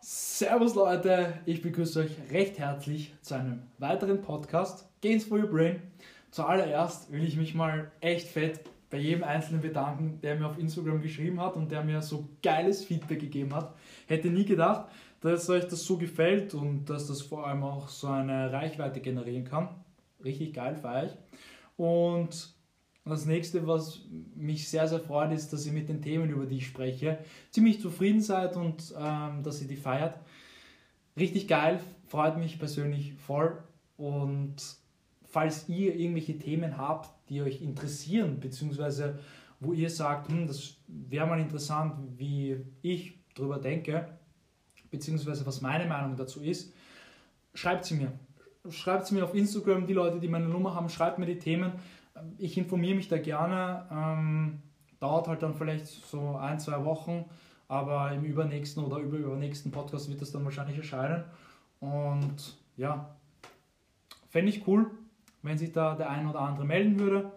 Servus Leute, ich begrüße euch recht herzlich zu einem weiteren Podcast Gains for Your Brain. Zuallererst will ich mich mal echt fett bei jedem Einzelnen bedanken, der mir auf Instagram geschrieben hat und der mir so geiles Feedback gegeben hat. Hätte nie gedacht, dass euch das so gefällt und dass das vor allem auch so eine Reichweite generieren kann. Richtig geil, feiere ich. Und das nächste, was mich sehr, sehr freut, ist, dass ihr mit den Themen, über die ich spreche, ziemlich zufrieden seid und ähm, dass ihr die feiert. Richtig geil, freut mich persönlich voll. Und falls ihr irgendwelche Themen habt, die euch interessieren, beziehungsweise wo ihr sagt, hm, das wäre mal interessant, wie ich darüber denke, beziehungsweise was meine Meinung dazu ist, schreibt sie mir. Schreibt sie mir auf Instagram, die Leute, die meine Nummer haben, schreibt mir die Themen. Ich informiere mich da gerne. Ähm, dauert halt dann vielleicht so ein, zwei Wochen, aber im übernächsten oder übernächsten Podcast wird das dann wahrscheinlich erscheinen. Und ja, fände ich cool, wenn sich da der ein oder andere melden würde.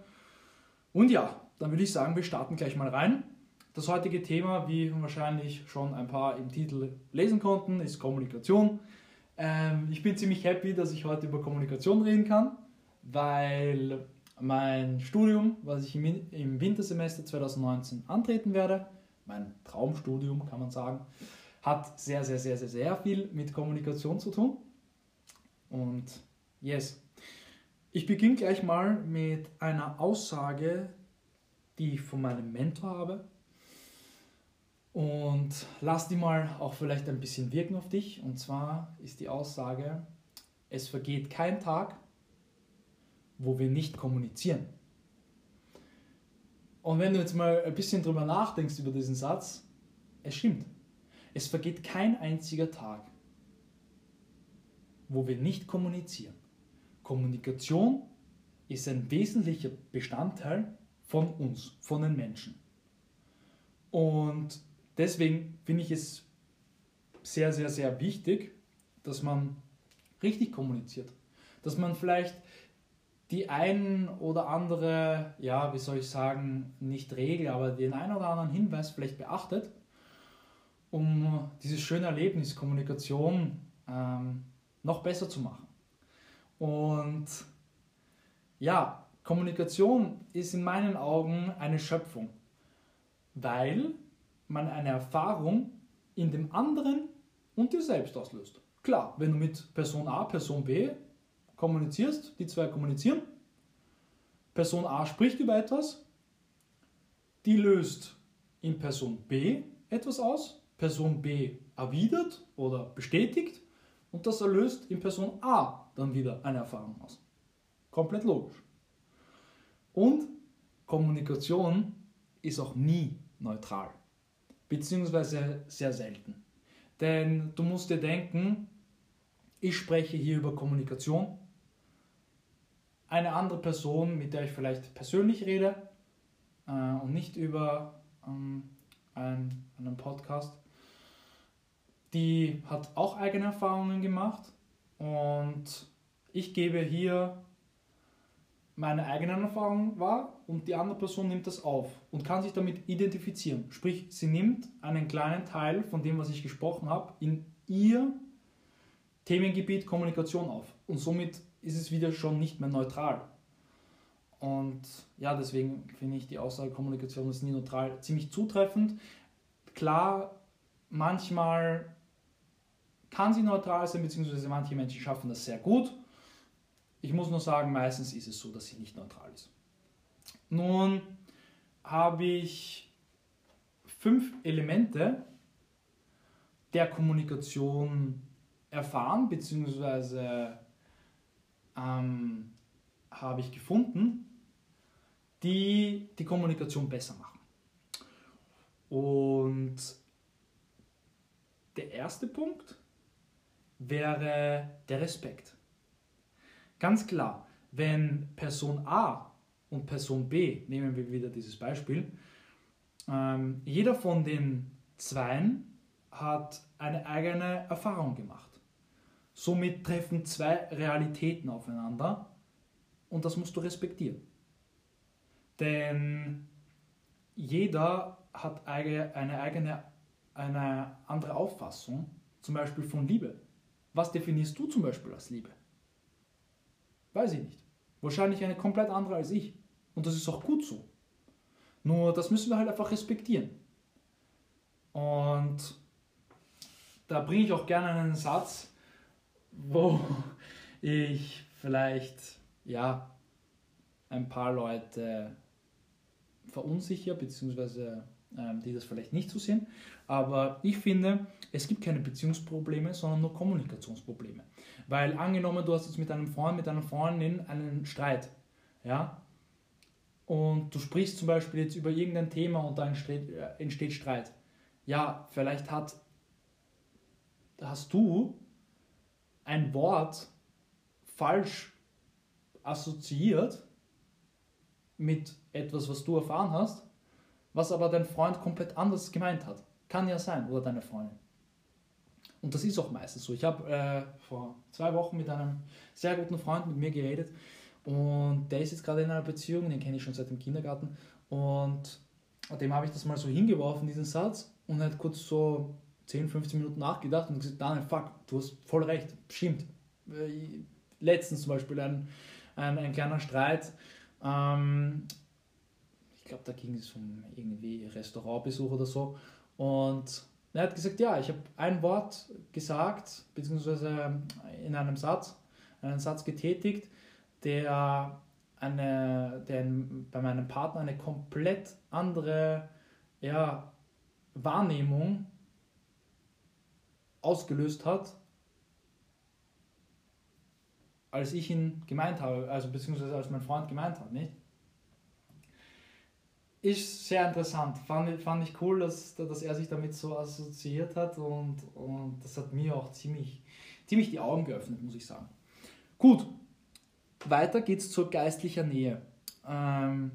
Und ja, dann würde ich sagen, wir starten gleich mal rein. Das heutige Thema, wie wahrscheinlich schon ein paar im Titel lesen konnten, ist Kommunikation. Ähm, ich bin ziemlich happy, dass ich heute über Kommunikation reden kann, weil mein Studium, was ich im Wintersemester 2019 antreten werde, mein Traumstudium kann man sagen, hat sehr, sehr, sehr, sehr, sehr viel mit Kommunikation zu tun. Und yes, ich beginne gleich mal mit einer Aussage, die ich von meinem Mentor habe. Und lass die mal auch vielleicht ein bisschen wirken auf dich. Und zwar ist die Aussage, es vergeht kein Tag, wo wir nicht kommunizieren. Und wenn du jetzt mal ein bisschen drüber nachdenkst über diesen Satz, es stimmt. Es vergeht kein einziger Tag, wo wir nicht kommunizieren. Kommunikation ist ein wesentlicher Bestandteil von uns, von den Menschen. Und deswegen finde ich es sehr, sehr, sehr wichtig, dass man richtig kommuniziert. Dass man vielleicht die ein oder andere, ja, wie soll ich sagen, nicht Regel, aber den einen oder anderen Hinweis vielleicht beachtet, um dieses schöne Erlebnis Kommunikation ähm, noch besser zu machen. Und ja, Kommunikation ist in meinen Augen eine Schöpfung, weil man eine Erfahrung in dem anderen und dir selbst auslöst. Klar, wenn du mit Person A, Person B kommunizierst, die zwei kommunizieren. Person A spricht über etwas, die löst in Person B etwas aus, Person B erwidert oder bestätigt und das erlöst in Person A dann wieder eine Erfahrung aus. Komplett logisch. Und Kommunikation ist auch nie neutral, beziehungsweise sehr selten. Denn du musst dir denken, ich spreche hier über Kommunikation, eine andere Person, mit der ich vielleicht persönlich rede äh, und nicht über ähm, einen, einen Podcast, die hat auch eigene Erfahrungen gemacht und ich gebe hier meine eigenen Erfahrungen wahr und die andere Person nimmt das auf und kann sich damit identifizieren. Sprich, sie nimmt einen kleinen Teil von dem, was ich gesprochen habe, in ihr Themengebiet Kommunikation auf. Und somit ist es wieder schon nicht mehr neutral. Und ja, deswegen finde ich die Aussage, Kommunikation ist nie neutral, ziemlich zutreffend. Klar, manchmal kann sie neutral sein, beziehungsweise manche Menschen schaffen das sehr gut. Ich muss nur sagen, meistens ist es so, dass sie nicht neutral ist. Nun habe ich fünf Elemente der Kommunikation erfahren, beziehungsweise ähm, habe ich gefunden, die die Kommunikation besser machen. Und der erste Punkt wäre der Respekt. Ganz klar, wenn Person A und Person B, nehmen wir wieder dieses Beispiel, ähm, jeder von den Zweien hat eine eigene Erfahrung gemacht. Somit treffen zwei Realitäten aufeinander, und das musst du respektieren. Denn jeder hat eine eigene, eine andere Auffassung, zum Beispiel von Liebe. Was definierst du zum Beispiel als Liebe? Weiß ich nicht. Wahrscheinlich eine komplett andere als ich. Und das ist auch gut so. Nur das müssen wir halt einfach respektieren. Und da bringe ich auch gerne einen Satz, wo ich vielleicht ja ein paar Leute verunsicher, ähm, die das vielleicht nicht so sehen. Aber ich finde, es gibt keine Beziehungsprobleme, sondern nur Kommunikationsprobleme. Weil angenommen, du hast jetzt mit einem Freund, mit einer Freundin einen Streit, ja, und du sprichst zum Beispiel jetzt über irgendein Thema und da entsteht, äh, entsteht Streit. Ja, vielleicht hat, hast du ein Wort falsch assoziiert mit etwas, was du erfahren hast, was aber dein Freund komplett anders gemeint hat. Kann ja sein, oder deine Freundin. Und das ist auch meistens so. Ich habe äh, vor zwei Wochen mit einem sehr guten Freund mit mir geredet und der ist jetzt gerade in einer Beziehung, den kenne ich schon seit dem Kindergarten und dem habe ich das mal so hingeworfen, diesen Satz, und hat kurz so 10, 15 Minuten nachgedacht und gesagt, Daniel, fuck, du hast voll recht, stimmt. Äh, letztens zum Beispiel ein, ein, ein kleiner Streit, ähm, glaube, da ging es um irgendwie Restaurantbesuch oder so. Und er hat gesagt, ja, ich habe ein Wort gesagt, beziehungsweise in einem Satz, einen Satz getätigt, der, eine, der bei meinem Partner eine komplett andere ja, Wahrnehmung ausgelöst hat, als ich ihn gemeint habe, also beziehungsweise als mein Freund gemeint hat, nicht? Ist sehr interessant. Fand, fand ich cool, dass, dass er sich damit so assoziiert hat und, und das hat mir auch ziemlich, ziemlich die Augen geöffnet, muss ich sagen. Gut, weiter geht's zur geistlicher Nähe. Ähm,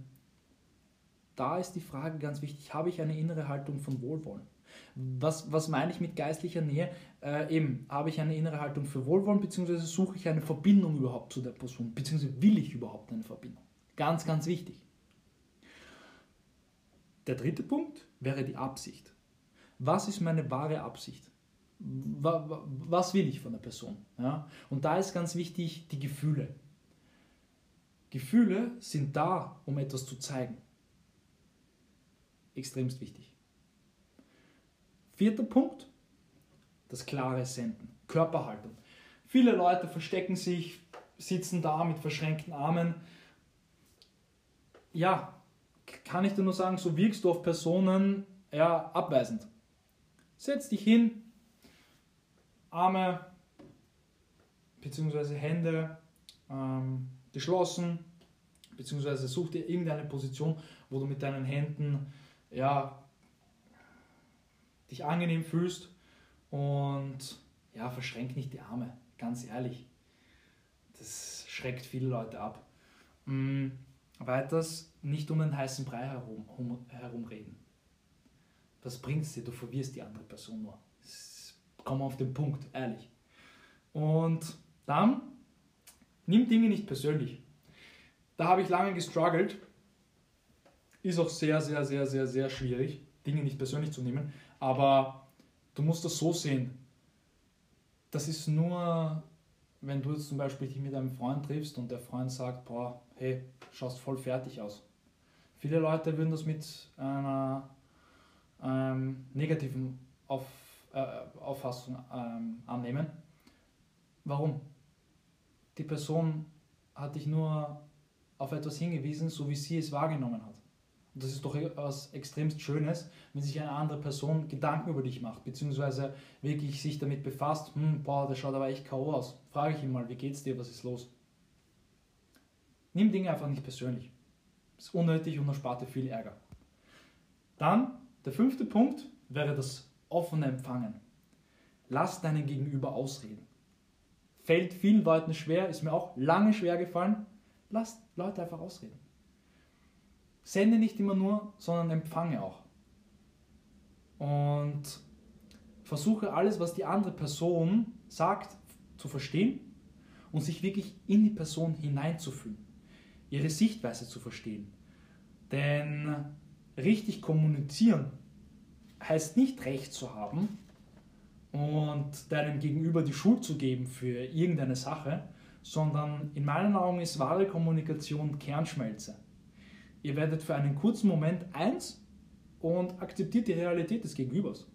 da ist die Frage ganz wichtig, habe ich eine innere Haltung von Wohlwollen? Was, was meine ich mit geistlicher Nähe? Äh, eben, habe ich eine innere Haltung für Wohlwollen, beziehungsweise suche ich eine Verbindung überhaupt zu der Person, beziehungsweise will ich überhaupt eine Verbindung? Ganz, ganz wichtig. Der dritte Punkt wäre die Absicht. Was ist meine wahre Absicht? Was will ich von der Person? Ja? Und da ist ganz wichtig die Gefühle. Gefühle sind da, um etwas zu zeigen. Extremst wichtig. Vierter Punkt, das klare Senden, Körperhaltung. Viele Leute verstecken sich, sitzen da mit verschränkten Armen. Ja, kann ich dir nur sagen, so wirkst du auf Personen ja, abweisend. Setz dich hin, Arme bzw. Hände ähm, geschlossen, beziehungsweise such dir irgendeine Position, wo du mit deinen Händen ja, dich angenehm fühlst und ja, verschränk nicht die Arme, ganz ehrlich. Das schreckt viele Leute ab. Mhm. Weiters nicht um den heißen Brei herum, um, herumreden. Was bringt es dir? Du verwirrst die andere Person nur. Komm auf den Punkt, ehrlich. Und dann nimm Dinge nicht persönlich. Da habe ich lange gestruggelt. Ist auch sehr, sehr, sehr, sehr, sehr schwierig, Dinge nicht persönlich zu nehmen. Aber du musst das so sehen. Das ist nur, wenn du jetzt zum Beispiel dich mit einem Freund triffst und der Freund sagt, boah, hey, schaust voll fertig aus. Viele Leute würden das mit einer ähm, negativen Auf, äh, Auffassung ähm, annehmen. Warum? Die Person hat dich nur auf etwas hingewiesen, so wie sie es wahrgenommen hat. Das ist doch etwas extremst Schönes, wenn sich eine andere Person Gedanken über dich macht, beziehungsweise wirklich sich damit befasst, hm, boah, der schaut aber echt K.O. aus. Frage ich ihn mal, wie geht's dir, was ist los? Nimm Dinge einfach nicht persönlich. Ist unnötig und erspart dir viel Ärger. Dann, der fünfte Punkt wäre das offene Empfangen. Lass deinen Gegenüber ausreden. Fällt vielen Leuten schwer, ist mir auch lange schwer gefallen. Lass Leute einfach ausreden. Sende nicht immer nur, sondern empfange auch. Und versuche alles, was die andere Person sagt, zu verstehen und sich wirklich in die Person hineinzufühlen. ihre Sichtweise zu verstehen. Denn richtig kommunizieren heißt nicht Recht zu haben und deinem Gegenüber die Schuld zu geben für irgendeine Sache, sondern in meinen Augen ist wahre Kommunikation Kernschmelze. Ihr werdet für einen kurzen Moment eins und akzeptiert die Realität des Gegenübers.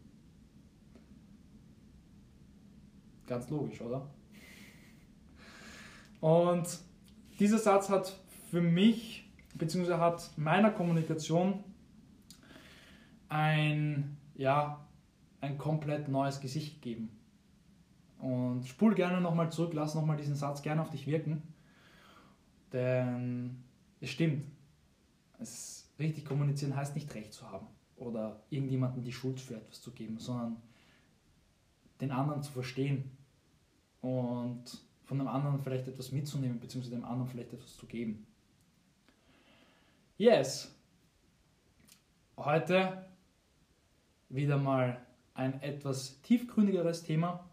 Ganz logisch, oder? Und dieser Satz hat für mich, beziehungsweise hat meiner Kommunikation ein, ja, ein komplett neues Gesicht gegeben. Und spul gerne nochmal zurück, lass nochmal diesen Satz gerne auf dich wirken. Denn es stimmt. Es, richtig kommunizieren heißt nicht recht zu haben oder irgendjemandem die Schuld für etwas zu geben, sondern den anderen zu verstehen und von dem anderen vielleicht etwas mitzunehmen, beziehungsweise dem anderen vielleicht etwas zu geben. Yes. Heute wieder mal ein etwas tiefgründigeres Thema.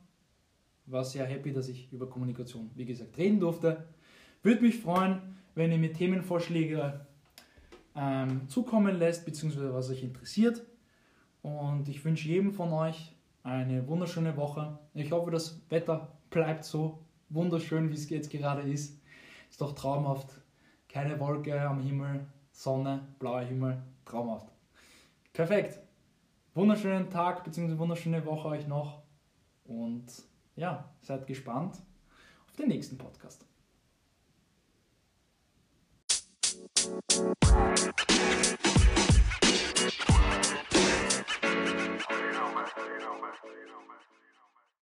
War sehr happy, dass ich über Kommunikation, wie gesagt, reden durfte. Würde mich freuen, wenn ihr mir Themenvorschläge ähm, zukommen lässt, beziehungsweise was euch interessiert. Und ich wünsche jedem von euch eine wunderschöne Woche. Ich hoffe, das Wetter bleibt so wunderschön, wie es jetzt gerade ist. Ist doch traumhaft. Keine Wolke am Himmel, Sonne, blauer Himmel, traumhaft. Perfekt. Wunderschönen Tag bzw. wunderschöne Woche euch noch. Und ja, seid gespannt auf den nächsten Podcast. trabajo, digamos.